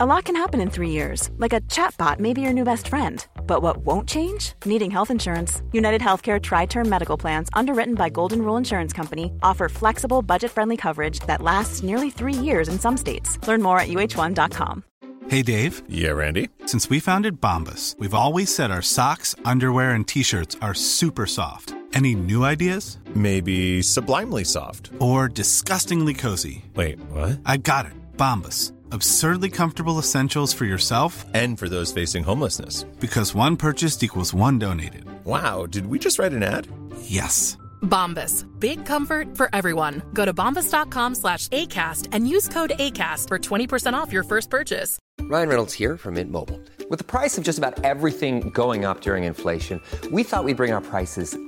A lot can happen in three years, like a chatbot may be your new best friend. But what won't change? Needing health insurance. United Healthcare Tri Term Medical Plans, underwritten by Golden Rule Insurance Company, offer flexible, budget friendly coverage that lasts nearly three years in some states. Learn more at uh1.com. Hey, Dave. Yeah, Randy. Since we founded Bombus, we've always said our socks, underwear, and t shirts are super soft. Any new ideas? Maybe sublimely soft. Or disgustingly cozy? Wait, what? I got it. Bombus. Absurdly comfortable essentials for yourself and for those facing homelessness. Because one purchased equals one donated. Wow, did we just write an ad? Yes. Bombas. Big comfort for everyone. Go to bombas.com slash ACAST and use code ACAST for 20% off your first purchase. Ryan Reynolds here from Mint Mobile. With the price of just about everything going up during inflation, we thought we'd bring our prices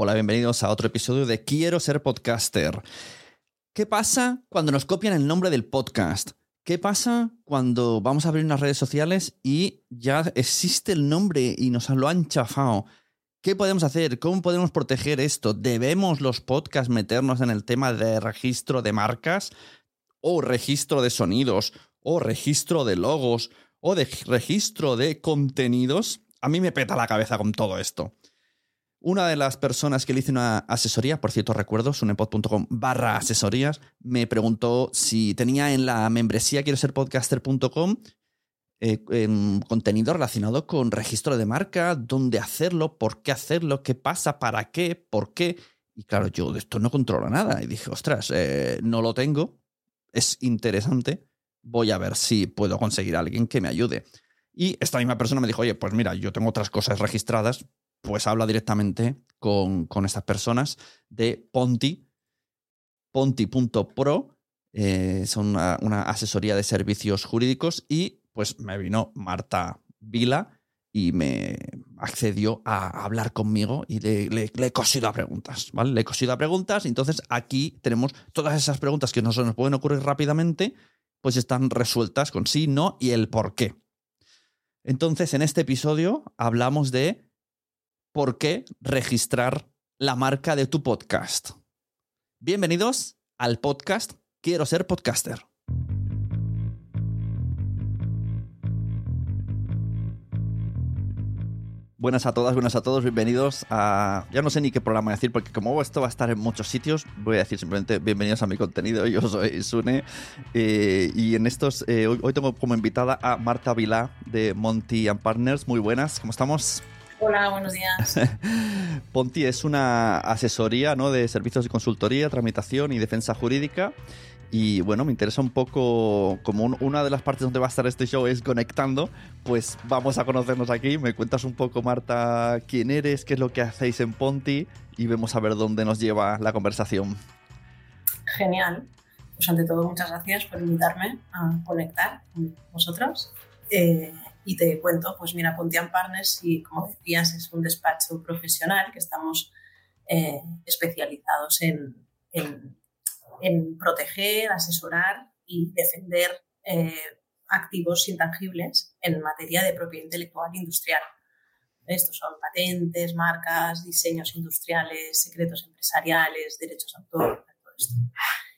Hola, bienvenidos a otro episodio de Quiero ser podcaster. ¿Qué pasa cuando nos copian el nombre del podcast? ¿Qué pasa cuando vamos a abrir unas redes sociales y ya existe el nombre y nos lo han chafado? ¿Qué podemos hacer? ¿Cómo podemos proteger esto? ¿Debemos los podcasts meternos en el tema de registro de marcas? ¿O registro de sonidos? ¿O registro de logos? ¿O de registro de contenidos? A mí me peta la cabeza con todo esto. Una de las personas que le hice una asesoría, por cierto recuerdo, sunepod.com barra asesorías, me preguntó si tenía en la membresía quiero ser podcaster.com eh, em, contenido relacionado con registro de marca, dónde hacerlo, por qué hacerlo, qué pasa, para qué, por qué. Y claro, yo de esto no controlo nada. Y dije, ostras, eh, no lo tengo, es interesante, voy a ver si puedo conseguir a alguien que me ayude. Y esta misma persona me dijo, oye, pues mira, yo tengo otras cosas registradas, pues habla directamente con, con estas personas de Ponti, ponti.pro, eh, son una, asesoría de servicios jurídicos y pues me vino Marta Vila y me accedió a hablar conmigo y le, le, he cosido a preguntas, ¿vale? Le he cosido a preguntas entonces aquí tenemos todas esas preguntas que no se nos pueden ocurrir rápidamente, pues están resueltas con sí, no y el por qué. Entonces, en este episodio hablamos de por qué registrar la marca de tu podcast. Bienvenidos al podcast Quiero ser podcaster. Buenas a todas, buenas a todos, bienvenidos a... Ya no sé ni qué programa decir, porque como esto va a estar en muchos sitios, voy a decir simplemente bienvenidos a mi contenido, yo soy Sune, eh, y en estos, eh, hoy, hoy, tengo como invitada a Marta Vilá de Monty and Partners, muy buenas, ¿cómo estamos? Hola, buenos días. Ponti es una asesoría ¿no? de servicios de consultoría, tramitación y defensa jurídica. Y bueno, me interesa un poco, como un, una de las partes donde va a estar este show es conectando, pues vamos a conocernos aquí. Me cuentas un poco, Marta, quién eres, qué es lo que hacéis en Ponti y vemos a ver dónde nos lleva la conversación. Genial. pues ante todo, muchas gracias por invitarme a conectar con vosotros. Eh, y te cuento, pues mira, Pontian Partners, y como decías, es un despacho profesional que estamos eh, especializados en, proteger, asesorar y defender eh, activos intangibles en materia de propiedad intelectual industrial. Estos son patentes, marcas, diseños industriales, secretos empresariales, derechos de autor, todo esto.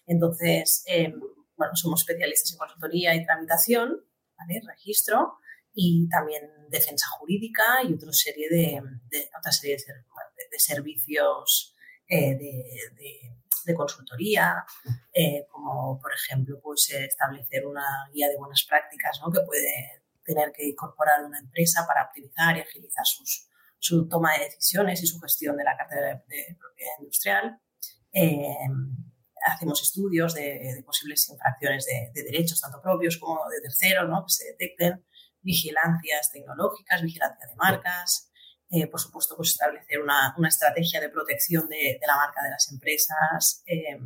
Entonces, eh, bueno, somos especialistas en consultoría y tramitación, ¿vale? registro y también defensa jurídica y otra serie de, otra serie de, servicios eh, de, consultoría, eh, como por ejemplo pues, establecer una guía de buenas prácticas ¿no? que puede tener que incorporar una empresa para optimizar y agilizar sus, su toma de decisiones y su gestión de la cartera de, propiedad industrial. Eh, hacemos estudios de, de posibles infracciones de, de, derechos, tanto propios como de terceros, ¿no? que se detecten, vigilancias tecnológicas, vigilancia de marcas, eh, por supuesto, pues establecer una, una estrategia de protección de, la marca de las empresas eh,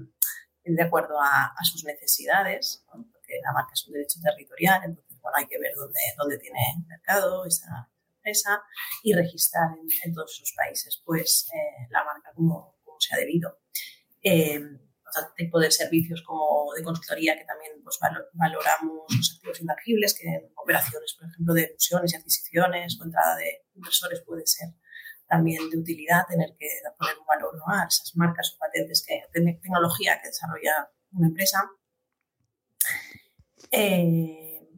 de acuerdo a, sus necesidades, porque la marca es un derecho territorial, entonces bueno, hay que ver dónde, dónde tiene mercado esa empresa y registrar en, todos esos países pues, eh, la marca como, se ha debido. Otro tipo de servicios como de consultoría que también pues, valoramos los activos intangibles, que en operaciones, por ejemplo, de fusiones y adquisiciones o entrada de inversores puede ser también de utilidad tener que poner un valor a esas marcas o patentes, que, tecnología que desarrolla una empresa. Eh,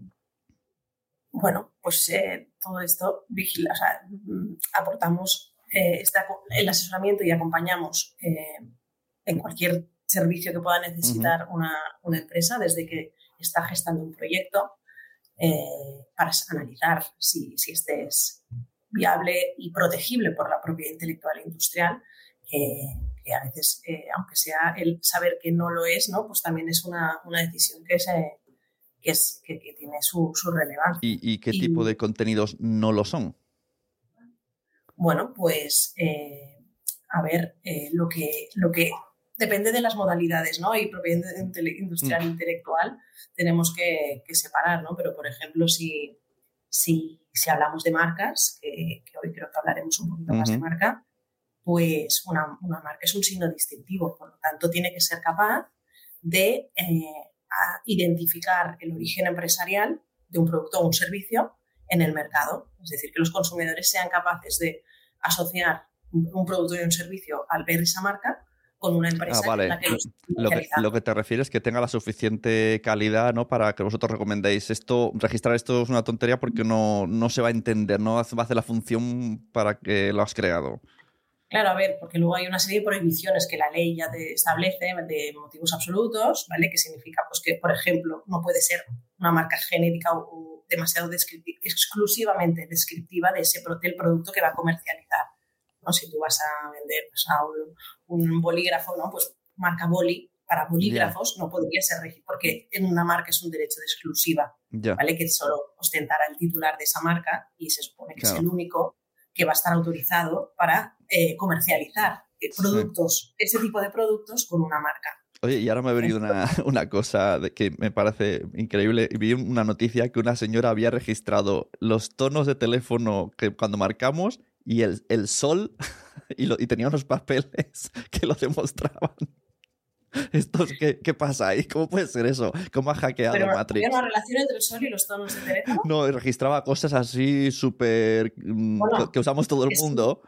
bueno, pues eh, todo esto vigila, sea, aportamos eh, esta, el asesoramiento y acompañamos eh, en cualquier servicio que pueda necesitar uh -huh. una, una, empresa desde que está gestando un proyecto eh, para analizar si, si, este es viable y protegible por la propiedad intelectual e industrial, eh, que a veces, eh, aunque sea el saber que no lo es, ¿no? pues también es una, una decisión que, se, que, es, que, que tiene su, su relevancia. ¿Y, ¿Y, qué y, tipo de contenidos no lo son? Bueno, pues eh, a ver, lo, que, lo que depende de las modalidades, ¿no? Y propiedad industrial mm. intelectual tenemos que, que, separar, ¿no? Pero, por ejemplo, si, si, si hablamos de marcas, que, que, hoy creo que hablaremos un poquito más de marca, pues una, una, marca es un signo distintivo, por lo tanto tiene que ser capaz de eh, identificar el origen empresarial de un producto o un servicio en el mercado. Es decir, que los consumidores sean capaces de asociar un producto y un servicio al ver esa marca con una empresa ah, vale. en la que lo que, lo que te refieres es que tenga la suficiente calidad ¿no? para que vosotros recomendéis esto, registrar esto es una tontería porque no, no se va a entender, no va a hacer la función para que lo has creado. Claro, a ver, porque luego hay una serie de prohibiciones que la ley ya te establece de motivos absolutos, ¿vale? Que significa pues, que, por ejemplo, no puede ser una marca genérica o, o demasiado descriptiva, exclusivamente descriptiva de ese, del producto que va a comercializar. ¿No? Si tú vas a vender pues, a un, un, bolígrafo, ¿no? Pues marca boli para bolígrafos yeah. no podría ser registrado porque en una marca es un derecho de exclusiva, yeah. ¿vale? Que solo ostentará el titular de esa marca y se supone que claro. es el único que va a estar autorizado para eh, comercializar eh, productos, sí. ese tipo de productos con una marca. Oye, y ahora me ha venido una, una cosa de que me parece increíble. Vi una noticia que una señora había registrado los tonos de teléfono que cuando marcamos y el, el sol y, lo, y, tenía unos papeles que lo demostraban. Estos, ¿qué, ¿Qué pasa ahí? ¿Cómo puede ser eso? ¿Cómo ha hackeado Pero, Matrix? ¿Había una relación entre el sol y los tonos de teléfono? No, registraba cosas así súper... Mm, bueno, que usamos todo el mundo.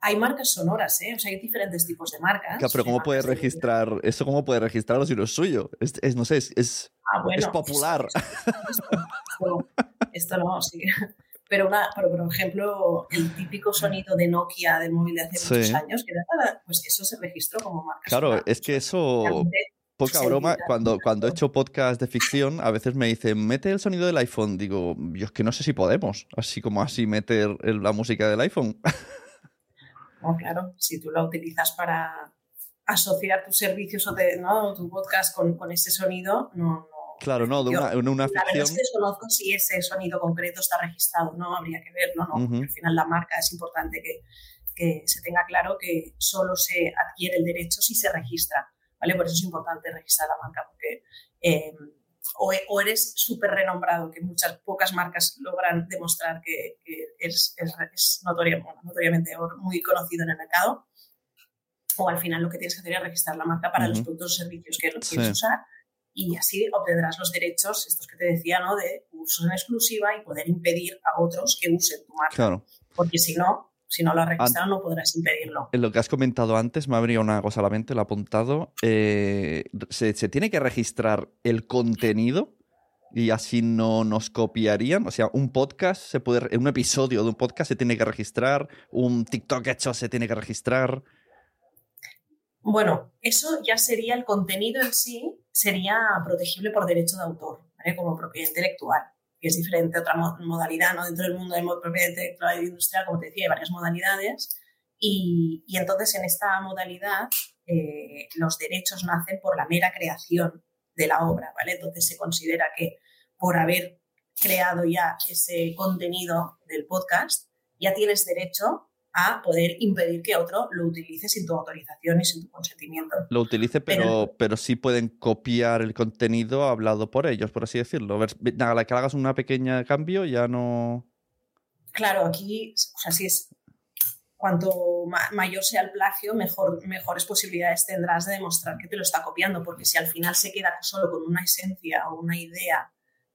Hay marcas sonoras, ¿eh? O sea, hay diferentes tipos de marcas. Claro, pero ¿cómo puede registrar de... eso? ¿Cómo puede registrarlo si no es suyo? Es, es no sé, es, es, ah, bueno, es popular. Esto, esto, esto no, sí. Pero, una, pero, por ejemplo, el típico sonido de Nokia del móvil de hace sí. muchos años, que era, pues eso se registró como marca. Claro, sonora. es que eso... Poca broma, cuando, cuando he hecho podcast de ficción, a veces me dicen, mete el sonido del iPhone. Digo, yo es que no sé si podemos, así como así meter la música del iPhone. No, claro, si tú la utilizas para asociar tus servicios o de, ¿no? tu podcast con, con ese sonido, no, Claro, no, de una, una, una ficción. La verdad es que desconozco si ese sonido concreto está registrado, no, habría que verlo, ¿no? Uh -huh. al final la marca es importante que, que, se tenga claro que solo se adquiere el derecho si se registra. ¿vale? Por eso es importante registrar la marca, porque eh, o, o, eres súper renombrado, que muchas pocas marcas logran demostrar que, que es, es, es notoria, bueno, notoriamente muy conocido en el mercado, o al final lo que tienes que hacer es registrar la marca para uh -huh. los productos o servicios que quieres sí. usar y así obtendrás los derechos, estos que te decía, ¿no? de uso en exclusiva y poder impedir a otros que usen tu marca. Claro. Porque si no, si no lo has registrado, no podrás impedirlo. En lo que has comentado antes, me ha venido una cosa a la mente, lo he apuntado. Eh, ¿se, ¿se, tiene que registrar el contenido y así no nos copiarían? O sea, un podcast, se puede, un episodio de un podcast se tiene que registrar, un TikTok hecho se tiene que registrar. Bueno, eso ya sería el contenido en sí, sería protegible por derecho de autor, ¿vale? como propiedad intelectual, que es diferente a otra modalidad, ¿no? Dentro del mundo de propiedad intelectual y industrial, como te decía, hay varias modalidades, y, y entonces en esta modalidad eh, los derechos nacen por la mera creación de la obra, ¿vale? Entonces se considera que por haber creado ya ese contenido del podcast, ya tienes derecho a poder impedir que otro lo utilice sin tu autorización y sin tu consentimiento. Lo utilice, pero, pero, pero sí pueden copiar el contenido hablado por ellos, por así decirlo. A la que hagas un pequeño cambio ya no... Claro, aquí, o sea, si es cuanto ma mayor sea el plagio, mejor, mejores posibilidades tendrás de demostrar que te lo está copiando, porque si al final se queda solo con una esencia o una idea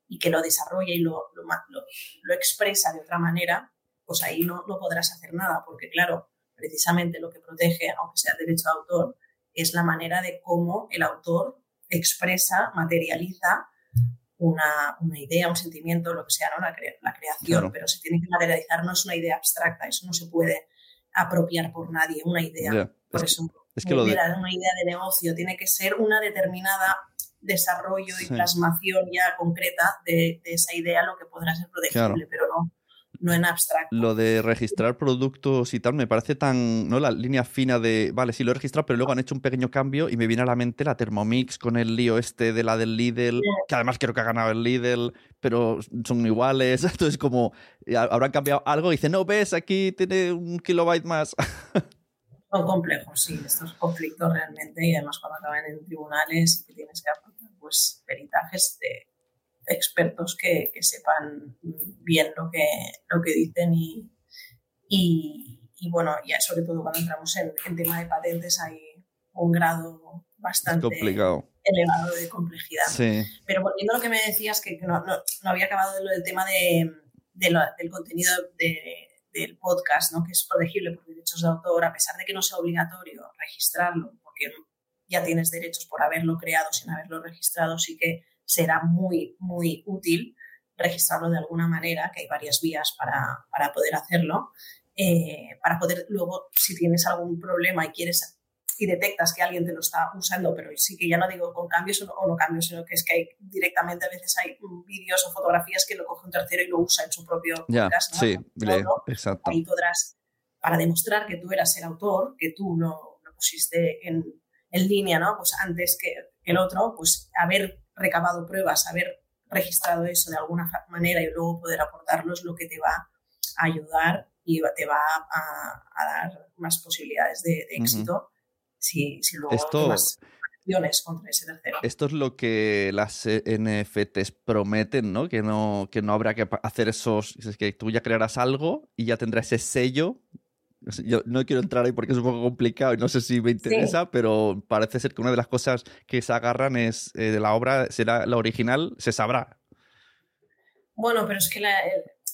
y que lo desarrolla y lo, lo, lo, lo expresa de otra manera, pues ahí no, no, podrás hacer nada, porque claro, precisamente lo que protege, aunque sea derecho de autor, es la manera de cómo el autor expresa, materializa una, una idea, un sentimiento, lo que sea, ¿no? la, cre la creación, claro. pero se tiene que materializar, no es una idea abstracta, eso no se puede apropiar por nadie, una idea. Yeah. Por es eso, que, es que lo de... una idea de negocio, tiene que ser una determinada desarrollo y sí. plasmación ya concreta de, de, esa idea, lo que podrá ser protegible, claro. pero no no en abstracto. Lo de registrar productos y tal me parece tan, ¿no? La línea fina de, vale, sí lo he registrado, pero luego han hecho un pequeño cambio y me viene a la mente la Thermomix con el lío este de la del Lidl, que además creo que ha ganado el Lidl, pero son iguales, entonces como habrán cambiado algo y dicen, no, ves, aquí tiene un kilobyte más. Son complejos, sí, estos conflictos realmente y además cuando acaban en tribunales y que tienes que aportar pues peritajes de expertos que, que, sepan bien lo que, lo que dicen y, y, y, bueno, ya sobre todo cuando entramos en, en tema de patentes hay un grado bastante complicado. elevado de complejidad. Sí. Pero volviendo a lo que me decías, que no, no, no había acabado de lo del tema de, de lo, del contenido de, del podcast, ¿no? que es protegible por derechos de autor, a pesar de que no sea obligatorio registrarlo, porque ya tienes derechos por haberlo creado sin haberlo registrado, sí que será muy, muy útil registrarlo de alguna manera, que hay varias vías para, para poder hacerlo, eh, para poder luego, si tienes algún problema y quieres y detectas que alguien te lo está usando, pero sí que ya no digo con cambios o no, o no cambios, sino que es que hay, directamente a veces hay vídeos o fotografías que lo coge un tercero y lo usa en su propio ya, podcast, ¿no? Sí, exacto. Ahí podrás, para demostrar que tú eras el autor, que tú lo, lo pusiste en, en, línea, ¿no? Pues antes que el otro, pues haber recabado pruebas, haber registrado eso de alguna manera y luego poder aportarlo es lo que te va a ayudar y te va a, a dar más posibilidades de, de éxito uh -huh. si, si, luego Esto... tomas acciones contra ese tercero. Esto es lo que las NFTs prometen, ¿no? Que no, que no habrá que hacer esos... Es que tú ya crearás algo y ya tendrás ese sello yo no quiero entrar ahí porque es un poco complicado y no sé si me interesa, sí. pero parece ser que una de las cosas que se agarran es eh, de la obra, será la original, se sabrá. Bueno, pero es que la,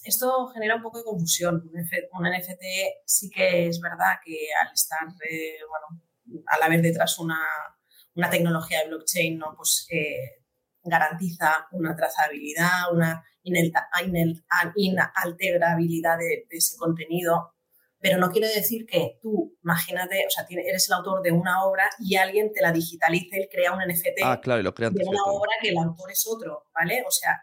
esto genera un poco de confusión. Un, NFT sí que es verdad que al estar, eh, bueno, al haber detrás una, una tecnología de blockchain, ¿no? pues eh, garantiza una trazabilidad, una inalterabilidad de, de ese contenido pero no quiere decir que tú, imagínate, o sea, eres el autor de una obra y alguien te la digitalice y crea un NFT ah, claro, y lo crean de una obra que el autor es otro, ¿vale? O sea,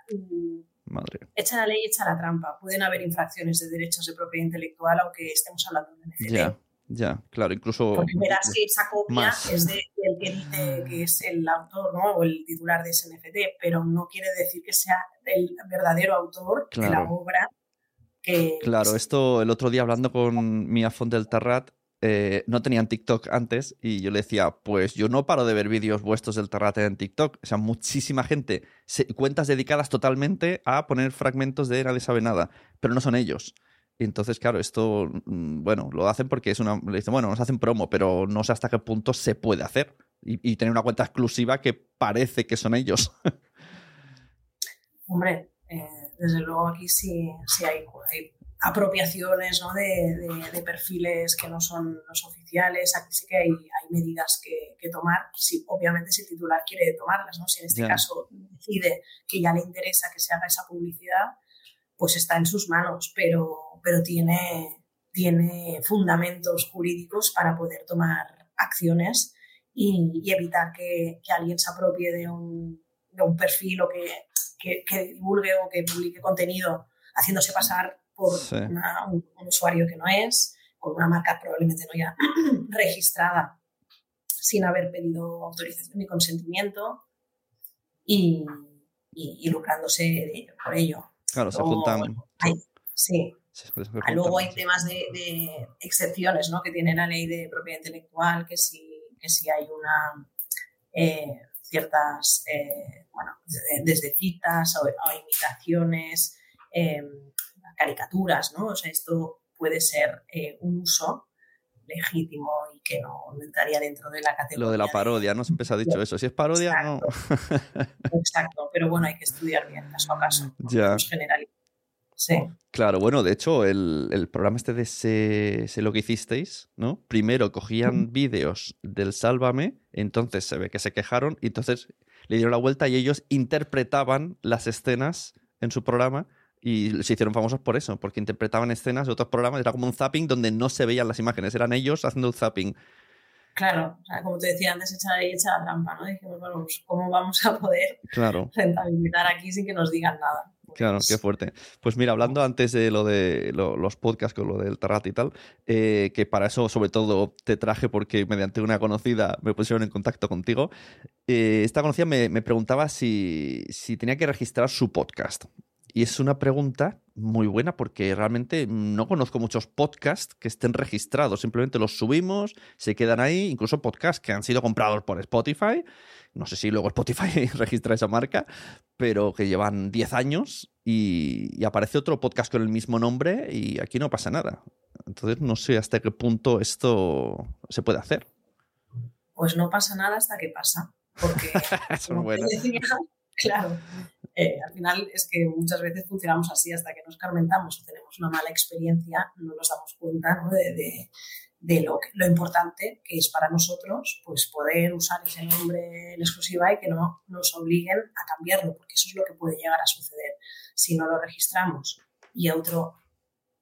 Madre. echa la ley, echa la trampa. Pueden haber infracciones de derechos de propiedad intelectual, aunque estemos hablando de un NFT. Ya, ya, claro, incluso... Porque verás que esa copia más. es de, que dice que es el autor, ¿no? O el titular de ese NFT, pero no quiere decir que sea el verdadero autor claro. de la obra que... Claro, esto el otro día hablando con Mia del Terrat, eh, no tenían TikTok antes y yo le decía, pues yo no paro de ver vídeos vuestros del Terrate en TikTok. O sea, muchísima gente, cuentas dedicadas totalmente a poner fragmentos de Nadie sabe nada, pero no son ellos. Y entonces, claro, esto, mm, bueno, lo hacen porque es una. Le dicen, bueno, nos hacen promo, pero no sé hasta qué punto se puede hacer. Y, tener una cuenta exclusiva que parece que son ellos. Hombre, eh, desde luego aquí sí, sí hay, apropiaciones ¿no? de, de, perfiles que no son los oficiales. Aquí sí que hay, hay medidas que, que, tomar. Si, obviamente, si el titular quiere tomarlas, ¿no? si en este caso decide que ya le interesa que se haga esa publicidad, pues está en sus manos, pero, pero tiene, tiene fundamentos jurídicos para poder tomar acciones y, evitar que, que, alguien se apropie de un, de un perfil o que, que, divulgue o que publique contenido haciéndose pasar por un, usuario que no es, con una marca probablemente no ya registrada sin haber pedido autorización ni consentimiento y, y, lucrándose por ello. Claro, se juntan. sí. Luego hay temas de, excepciones ¿no? que tiene la ley de propiedad intelectual, que si, que si hay una eh, ciertas, eh, bueno, desde citas o, imitaciones, em, caricaturas, ¿no? O sea, esto puede ser eh, un uso legítimo y que no entraría dentro de la categoría. Lo de la parodia, ¿no? Siempre se ha dicho eso. Si es parodia, no. Exacto, pero bueno, hay que estudiar bien caso a caso. Ya. Sí. Claro, bueno, de hecho, el, programa este de sé, lo que hicisteis, ¿no? Primero cogían vídeos del Sálvame, entonces se ve que se quejaron, y entonces le dieron la vuelta y ellos interpretaban las escenas en su programa y se hicieron famosos por eso, porque interpretaban escenas de otros programas, era como un zapping donde no se veían las imágenes, eran ellos haciendo un zapping. Claro, como te decía antes, echar ahí echa la trampa, ¿no? Dijimos, bueno, pues, ¿cómo vamos a poder rentabilizar aquí sin que nos digan nada? Claro, qué fuerte. Pues mira, hablando antes de lo de los podcasts con lo del Tarrat y tal, eh, que para eso sobre todo te traje porque mediante una conocida me pusieron en contacto contigo. Eh, esta conocida me, me preguntaba si, si, tenía que registrar su podcast. Y es una pregunta muy buena porque realmente no conozco muchos podcasts que estén registrados. Simplemente los subimos, se quedan ahí, incluso podcasts que han sido comprados por Spotify. No sé si luego Spotify registra esa marca, pero que llevan 10 años y, aparece otro podcast con el mismo nombre y aquí no pasa nada. Entonces no sé hasta qué punto esto se puede hacer. Pues no pasa nada hasta que pasa. Porque, claro, eh, al final es que muchas veces funcionamos así hasta que nos escarmentamos o tenemos una mala experiencia, no nos damos cuenta de, lo, lo, importante que es para nosotros pues poder usar ese nombre en exclusiva y que no nos obliguen a cambiarlo, porque eso es lo que puede llegar a suceder si no lo registramos y otro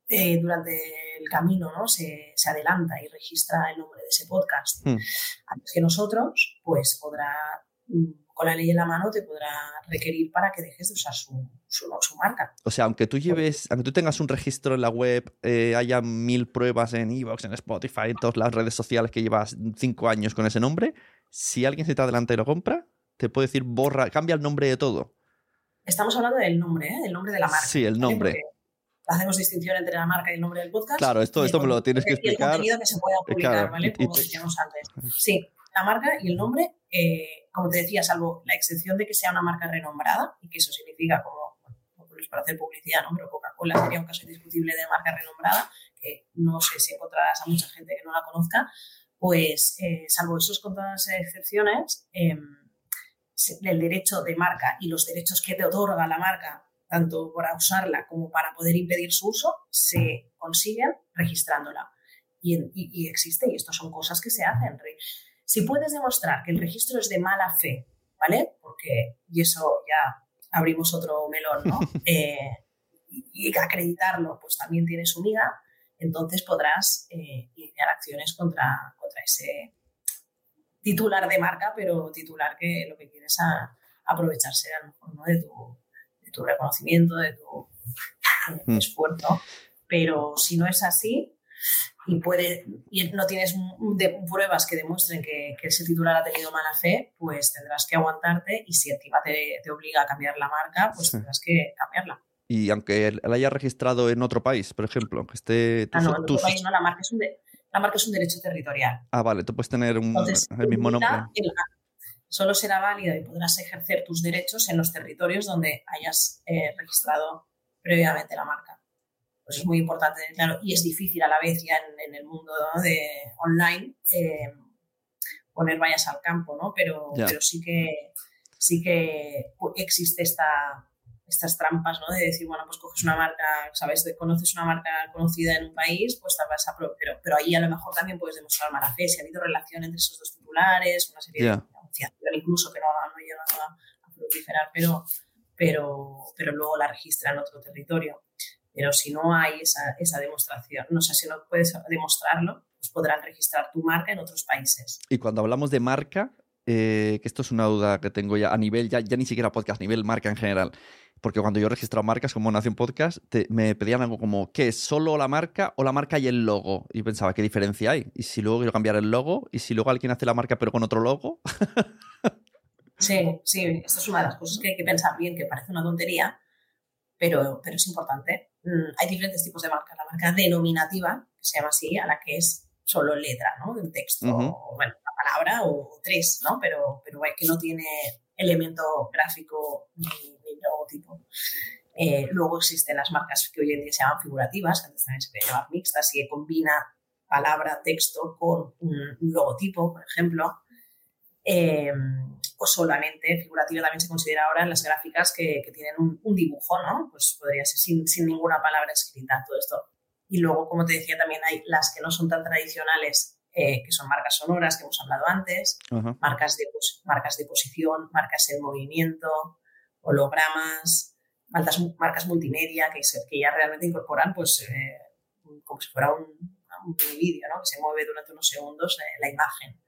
eh, durante el camino ¿no? se, se, adelanta y registra el nombre de ese podcast hmm. antes que nosotros, pues podrá mm, con la ley en la mano te podrá requerir para que dejes de usar su, su, marca. O sea, aunque tú lleves, aunque tú tengas un registro en la web, eh, haya mil pruebas en Evox, en Spotify, en todas las redes sociales que llevas cinco años con ese nombre, si alguien se te adelanta y lo compra, te puede decir borra, cambia el nombre de todo. Estamos hablando del nombre, ¿eh? del nombre de la marca. Sí, el nombre. hacemos distinción entre la marca y el nombre del podcast. Claro, esto, esto me lo tienes que explicar. el contenido que se pueda publicar, ¿vale? Como decíamos antes. Sí, la marca y el nombre eh, como te decía, salvo la excepción de que sea una marca renombrada, y que eso significa como, bueno, pues para hacer publicidad, ¿no? Pero Coca-Cola sería un caso indiscutible de marca renombrada, que no sé si encontrarás a mucha gente que no la conozca, pues eh, salvo esos contadas excepciones, eh, el derecho de marca y los derechos que te otorga la marca, tanto para usarla como para poder impedir su uso, se consiguen registrándola. Y, y, y existe, y esto son cosas que se hacen. Si puedes demostrar que el registro es de mala fe, ¿vale? Porque, y eso ya abrimos otro melón, ¿no? Eh, y, acreditarlo, pues también tiene su miga, entonces podrás eh, iniciar acciones contra, contra ese titular de marca, pero titular que lo que quieres es aprovecharse a lo mejor ¿no? de, tu, de, tu, reconocimiento, de tu mm. esfuerzo. Pero si no es así, y, puede, y no tienes pruebas que demuestren que, ese titular ha tenido mala fe, pues tendrás que aguantarte y si encima te, te obliga a cambiar la marca, pues tendrás que cambiarla. Y aunque él haya registrado en otro país, por ejemplo, que esté... ah, no, en otro país no, la marca es un, La marca es un derecho territorial. Ah, vale, tú puedes tener un, Entonces, el mismo nombre. solo será válido y podrás ejercer tus derechos en los territorios donde hayas eh, registrado previamente la marca. Pues es muy importante, tener claro, y es difícil a la vez ya en, en el mundo ¿no? de online eh, poner vallas al campo, ¿no? Pero, pero sí que sí que existe esta, estas trampas, ¿no? De decir, bueno, pues coges una marca, ¿sabes? De- conoces una marca conocida en un país, pues te vas a... Pero, pero ahí a lo mejor también puedes demostrar mala fe, si ha habido relación entre esos dos titulares, una serie de denunciación incluso que no, no a, a proliferar, pero, pero, pero luego la registra en otro territorio. Pero si no hay esa, esa demostración, no sé, si no puedes demostrarlo, pues podrán registrar tu marca en otros países. Y cuando hablamos de marca, eh, que esto es una duda que tengo ya a nivel, ya, ya ni siquiera podcast, a nivel marca en general. Porque cuando yo he registrado marcas como Nación Podcast, te- me pedían algo como, ¿qué es solo la marca o la marca y el logo? Y pensaba, ¿qué diferencia hay? Y si luego quiero cambiar el logo, y si luego alguien hace la marca pero con otro logo, Sí, sí, esta es una de las cosas que hay que pensar bien, que parece una tontería, pero, pero es importante. Mm, hay diferentes tipos de marcas. La marca denominativa, que se llama así, a la que es solo letra, ¿no? Un texto, Ujú. o, bueno, una palabra o tres, ¿no? Pero, pero que no tiene elemento gráfico ni, ni logotipo. Eh, luego existen las marcas que hoy en día se llaman figurativas, que antes también se podían llamar mixtas, y que combina palabra, texto con un, un logotipo, por ejemplo. Eh, o solamente figurativa también se considera ahora en las gráficas que, que tienen un, un dibujo, ¿no? Pues podría ser sin, sin ninguna palabra escrita, todo esto. Y luego, como te decía, también hay las que no son tan tradicionales, eh, que son marcas sonoras, que hemos hablado antes, Ajá. marcas de, pos- marcas de posición, marcas en movimiento, hologramas, marcas, marcas multimedia que, se- que ya realmente incorporan pues eh, como si fuera un, un vídeo, ¿no? que se mueve durante unos segundos eh, la imagen.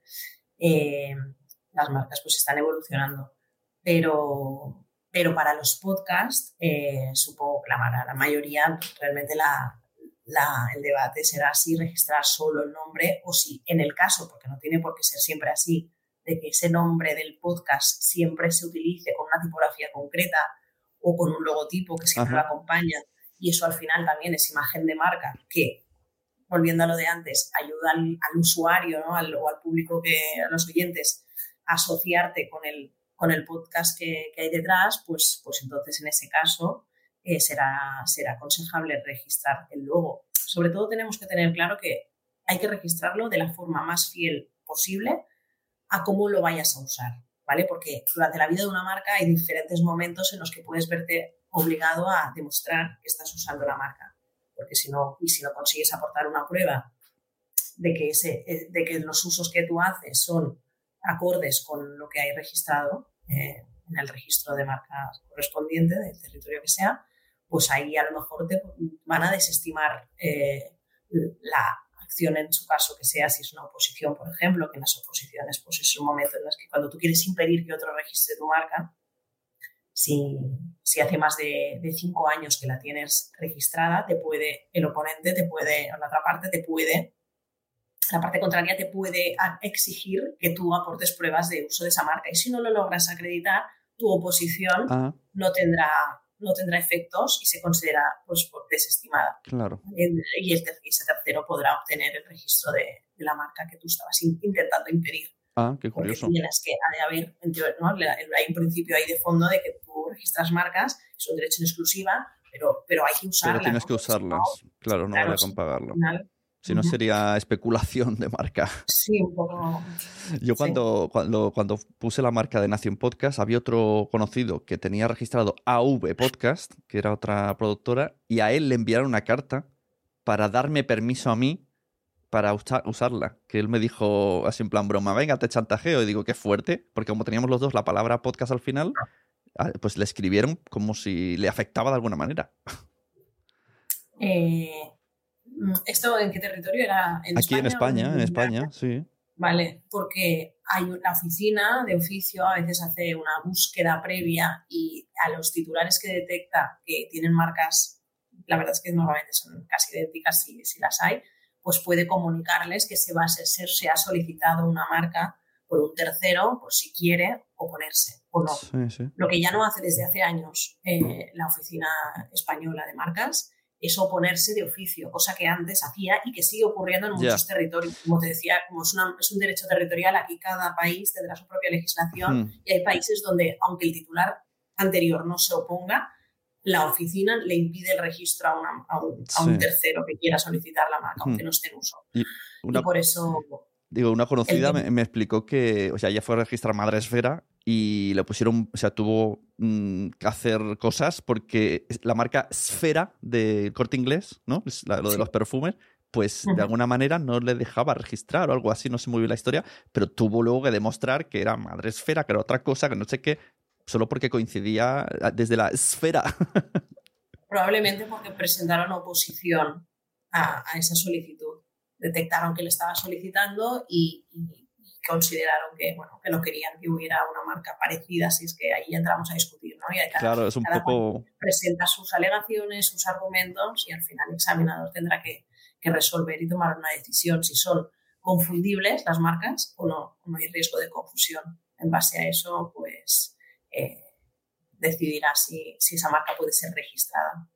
Las marcas pues están evolucionando, pero, pero para los podcasts eh, supongo que la, la mayoría realmente la, la- el debate será si registrar solo el nombre o si en el caso, porque no tiene por qué ser siempre así, de que ese nombre del podcast siempre se utilice con una tipografía concreta o con un logotipo que siempre Ajá. lo acompaña y eso al final también es imagen de marca que volviendo a lo de antes ayuda al, al usuario ¿no? al, o al público que a los oyentes asociarte con el con el podcast que, que hay detrás pues pues entonces en ese caso eh, será será aconsejable registrar el logo sobre todo tenemos que tener claro que hay que registrarlo de la forma más fiel posible a cómo lo vayas a usar, ¿vale? Porque durante la vida de una marca hay diferentes momentos en los que puedes verte obligado a demostrar que estás usando la marca. Porque si no, y si no consigues aportar una prueba de que, eh, de que los usos que tú haces son acordes con lo que hay registrado eh, en el registro de marca correspondiente del territorio que sea, pues ahí a lo mejor te van a desestimar eh, la acción en su caso que sea si es una oposición, por ejemplo, que en las oposiciones pues es un momento en el que cuando tú quieres impedir que otro registre tu marca, si, si hace más de, de, cinco años que la tienes registrada, te puede, el oponente te puede, o la otra parte te puede, la parte contraria te puede exigir que tú aportes pruebas de uso de esa marca. Y si no lo logras acreditar, tu oposición Ah, no tendrá no tendrá efectos y se considera pues, por desestimada. claro. Y el ter- ese tercero podrá obtener el registro de, de la marca que tú estabas in- intentando impedir. Ah, qué Porque curioso. tienes que haber, ¿no? Hay un principio ahí de fondo de que tú registras marcas, es un derecho en exclusiva, pero, pero hay que usarlas. Pero tienes ¿no? que Porque usarlas. Claro, no claro, vale con pagarlo. al final, Si no sería especulación de marca. sí, un poco. Yo Sí. cuando, cuando, cuando puse la marca de Nación Podcast, había otro conocido que tenía registrado AV Podcast, que era otra productora, y a él le enviaron una carta para darme permiso a mí para usa- usarla. Que él me dijo así en plan broma, venga, te chantajeo. Y digo, qué fuerte, porque como teníamos los dos la palabra podcast al final, ah, pues le escribieron como si le afectaba de alguna manera. Eh, ¿Esto en qué territorio era? ¿En Aquí en España en España, sí. Vale, porque hay una oficina de oficio, a veces hace una búsqueda previa y a los titulares que detecta que tienen marcas, la verdad es que normalmente son casi idénticas si, si las hay, pues puede comunicarles que se, va a ser, se ha solicitado una marca por un tercero, por si quiere oponerse o no. Sí, sí. Lo que ya no hace desde hace años eh, la oficina española de marcas es oponerse de oficio, cosa que antes hacía y que sigue ocurriendo en muchos territorios. Como te decía, como es, es, un derecho territorial, aquí cada país tendrá su propia legislación Hmm. y hay países donde, aunque el titular anterior no se oponga, la oficina le impide el registro a, una- a un, a un tercero que quiera solicitar la marca, aunque Hmm. no esté en uso. Y una, Y por eso, digo, una conocida el- me, me explicó que, o sea, ella fue a registrar Madre Esfera y le pusieron, o sea, tuvo mm, que hacer cosas porque la marca Esfera de Corte Inglés, ¿no? La- lo de Sí. los perfumes, pues de alguna manera no le dejaba registrar o algo así, no sé muy bien la historia, pero tuvo luego que demostrar que era Madre Esfera, que era otra cosa, que no sé qué, solo porque coincidía desde la esfera. probablemente porque presentaron oposición a, a esa solicitud. Detectaron que le estaba solicitando y consideraron que, bueno, que no querían que hubiera una marca parecida, así es que ahí entramos a discutir, ¿no? Y cada- claro, es un cada poco... presenta sus alegaciones, sus argumentos y al final el examinador tendrá que, que resolver y tomar una decisión si son confundibles las marcas o no, no hay riesgo de confusión. En base a eso, pues eh, decidirá si, si esa marca puede ser registrada.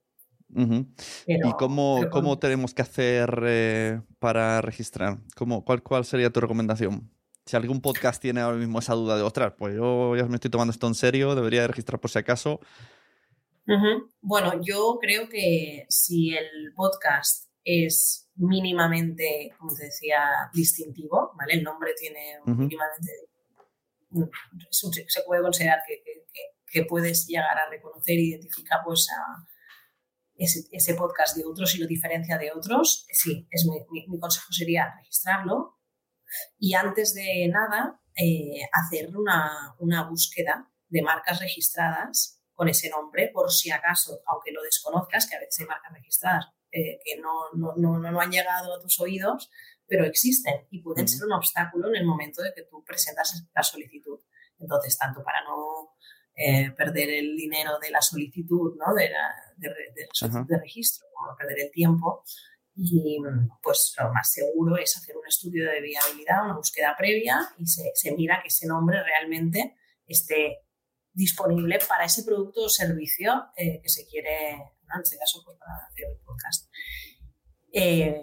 Pero- ¿Y cómo, pero cómo tenemos que hacer eh, para registrar? ¿Cómo, cuál, ¿Cuál sería tu recomendación? Si algún podcast tiene ahora mismo esa duda de, ostras, pues yo ya me estoy tomando esto en serio, debería de registrar por si acaso. Bueno, yo creo que si el podcast es mínimamente, como te decía, distintivo, ¿vale? El nombre tiene mínimamente... un- se puede considerar que, que- que- que puedes llegar a reconocer e identificar pues, a ese, ese podcast de otros y lo diferencia de otros. Sí, es mi, mi- mi consejo sería registrarlo y antes de nada eh, hacer una, una búsqueda de marcas registradas con ese nombre por si acaso, aunque lo desconozcas, que a veces hay marcas registradas eh, que no, no, no, no han llegado a tus oídos, pero existen y pueden Ujú. ser un obstáculo en el momento de que tú presentas la solicitud. Entonces, tanto para no eh, perder el dinero de la solicitud, ¿no? de, la, de, de de registro, como perder el tiempo, y pues lo más seguro es hacer un estudio de viabilidad, una búsqueda previa y se, se mira que ese nombre realmente esté disponible para ese producto o servicio eh, que se quiere, ¿no? en este caso, pues para hacer el podcast. Eh,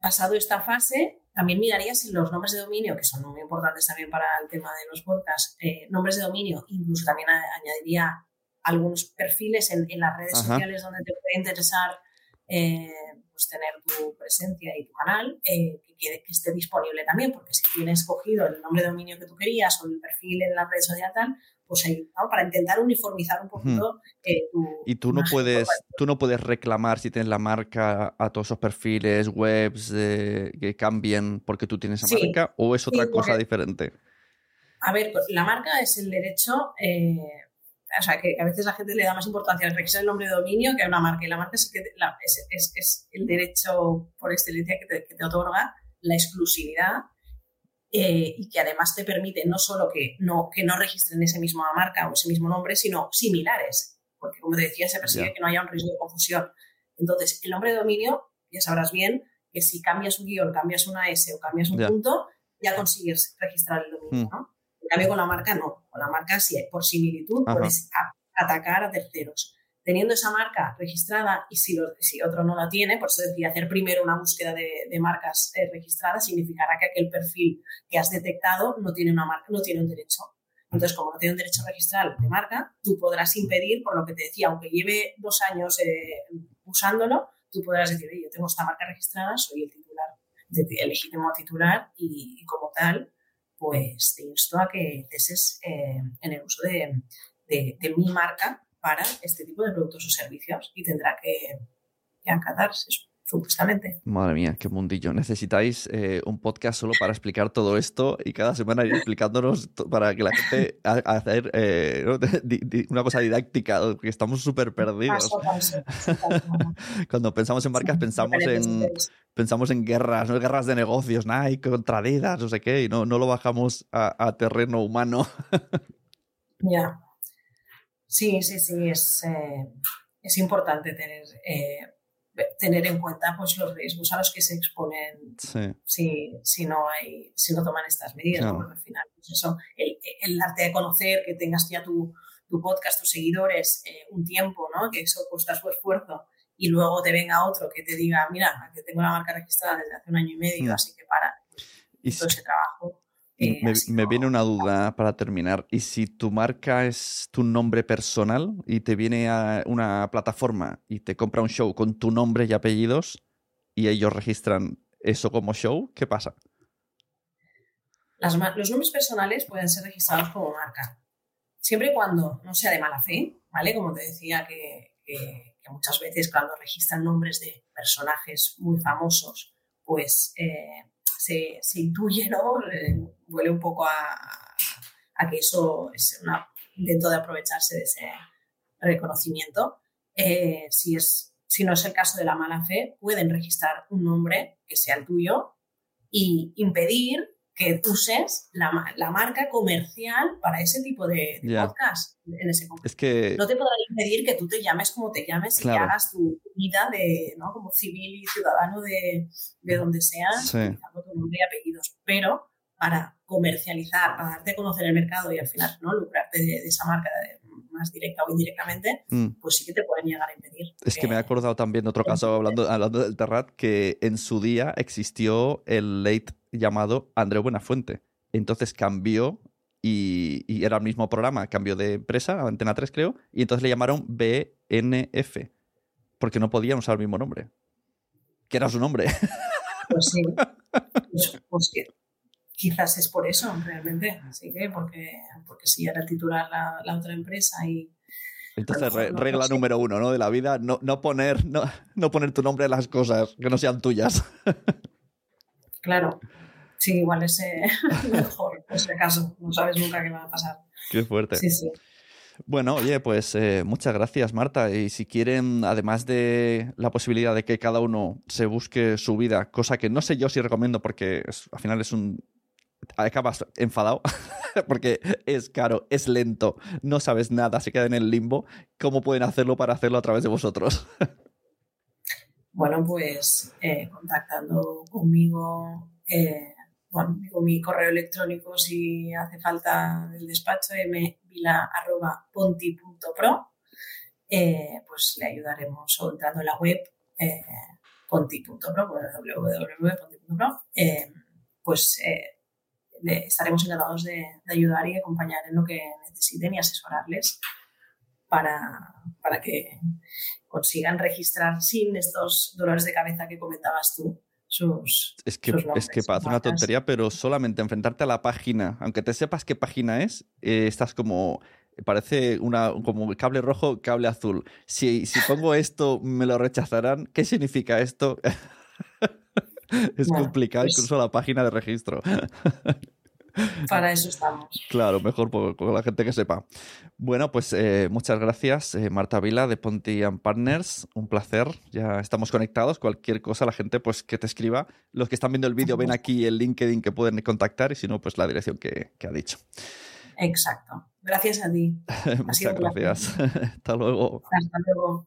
pasado esta fase, también miraría si los nombres de dominio, que son muy importantes también para el tema de los podcasts, eh, nombres de dominio, incluso también a- añadiría algunos perfiles en, en las redes Ajá. sociales donde te puede interesar eh, pues tener tu presencia y tu canal, eh, que, que esté disponible también, porque si tienes cogido el nombre de dominio que tú querías o el perfil en la red social tal, pues ahí, ¿no? para intentar uniformizar un poquito eh, tu Y tú no puedes, tú no puedes reclamar si tienes la marca a todos esos perfiles, webs eh, que cambien porque tú tienes esa Sí. marca, o es otra Sí, cosa porque- diferente. A ver, pues, la marca es el derecho, eh, o sea, que a veces la gente le da más importancia al registrar el nombre de dominio que a una marca. Y la marca sí que la- es, es- es el derecho por excelencia que te, que te otorga la exclusividad eh, y que además te permite no solo que no, que no registren esa misma marca o ese mismo nombre, sino similares. Porque, como te decía, se persigue Ya. que no haya un riesgo de confusión. Entonces, el nombre de dominio, ya sabrás bien que si cambias un guion, cambias una S o cambias un Ya. punto, ya consigues registrar el dominio, Mm. ¿no? En cambio, con la marca no. Con la marca, sí, por similitud, Ajá. puedes atacar a terceros. Teniendo esa marca registrada y si, lo- si otro no la tiene, por eso decía hacer primero una búsqueda de, de marcas eh, registradas, significará que aquel perfil que has detectado no tiene una marca, no tiene un derecho. Entonces, como no tiene un derecho registral de marca, tú podrás impedir, por lo que te decía, aunque lleve dos años eh, usándolo, tú podrás decir, "Oye, yo tengo esta marca registrada, soy el titular, el legítimo titular y, y como tal, pues te insto a que ceses eh, en el uso de, de- mi marca para este tipo de productos o servicios y tendrá que, que acatarse, supuestamente. Madre mía, qué mundillo. Necesitáis eh, un podcast solo para explicar todo esto y cada semana ir explicándonos para que la gente ha- hacer eh, una cosa didáctica, porque estamos súper perdidos. Paso paso, paso. Cuando pensamos en marcas pensamos Diferentes en, pensamos en guerras, no guerras de negocios, Nike contra Adidas, no sé qué, y no, no lo bajamos a, a terreno humano. Ya. Sí, sí, sí, es, eh, es importante tener, tener en cuenta pues, los riesgos a los que se exponen Sí. si, si, no, hay, si no toman estas medidas. Porque al final, pues eso, el, el darte a conocer, que tengas ya tu, tu podcast, tus seguidores, eh, un tiempo, ¿no? que eso cuesta su esfuerzo, y luego te venga otro que te diga, mira, que tengo la marca registrada desde hace un año y medio, Mm. así que para. Y todo ese trabajo. Eh, me, viene una duda para terminar. ¿Y si tu marca es tu nombre personal y te viene a una plataforma y te compra un show con tu nombre y apellidos y ellos registran eso como show, qué pasa? Las los nombres personales pueden ser registrados como marca, siempre y cuando no sea de mala fe, ¿vale? Como te decía, que, que- que muchas veces cuando registran nombres de personajes muy famosos, pues eh, se, se intuye, ¿no? Huele un poco a, a que eso es un intento de aprovecharse de ese reconocimiento. Eh, si, es, si no es el caso de la mala fe, pueden registrar un nombre que sea el tuyo y impedir que uses la, la marca comercial para ese tipo de, podcast. En ese. Es que No te podrán impedir que tú te llames como te llames y que hagas tu vida de, ¿no? como civil y ciudadano de, de donde seas, Sí. utilizando tu nombre y apellidos. Pero para comercializar, para darte a conocer el mercado y al final no lucrarte de, de esa marca de- más directa o indirectamente, Mm. pues sí que te pueden llegar a impedir. Es que me he acordado también de otro caso, hablando, hablando del Terrat, que en su día existió el late llamado Andreu Buenafuente. Entonces cambió y, y era el mismo programa, cambió de empresa, Antena 3 creo, y entonces le llamaron BNF, porque no podían usar el mismo nombre. Que era su nombre. Pues sí. Pues, pues quizás es por eso, realmente. Así que, porque, porque si era titular la, la otra empresa y. Entonces, no, regla no número uno ¿no? de la vida, no, no, poner, no, no poner tu nombre en las cosas que no sean tuyas. Claro, sí, igual es eh, mejor, por si acaso. No sabes nunca qué va a pasar. Qué fuerte. Sí, sí. Bueno, oye, pues eh, muchas gracias, Marta. Y si quieren, además de la posibilidad de que cada uno se busque su vida, cosa que no sé yo si recomiendo porque es- al final es un... Acabas enfadado porque es caro, es lento, no sabes nada, se queda en el limbo. ¿Cómo pueden hacerlo para hacerlo a través de vosotros? Bueno, pues eh, contactando conmigo, eh, digo mi correo electrónico si hace falta del despacho, mvila.ponti.pro, eh, pues le ayudaremos o entrando en la web eh, ponti.pro, www.ponti.pro, pues le estaremos encantados de, de ayudar y acompañar en lo que necesiten y asesorarles para, para que consigan registrar sin estos dolores de cabeza que comentabas tú sus, Es que, sus es nombres, que sus parece una tontería, pero solamente enfrentarte a la página, aunque te sepas qué página es, eh, estás como. Parece una, como cable rojo, cable azul. Si, si pongo esto, me lo rechazarán. ¿Qué significa esto? es Bueno, complicado pues- incluso la página de registro. Para eso estamos. Claro, mejor por, con la gente que sepa. Bueno, pues eh, muchas gracias, eh, Marta Vila de Ponti and Partners. Un placer. Ya estamos conectados. Cualquier cosa, la gente pues que te escriba. Los que están viendo el vídeo ven aquí el LinkedIn que pueden contactar y si no, pues la dirección que, que ha dicho. Exacto. Gracias a ti. muchas gracias. Hasta luego. Hasta luego.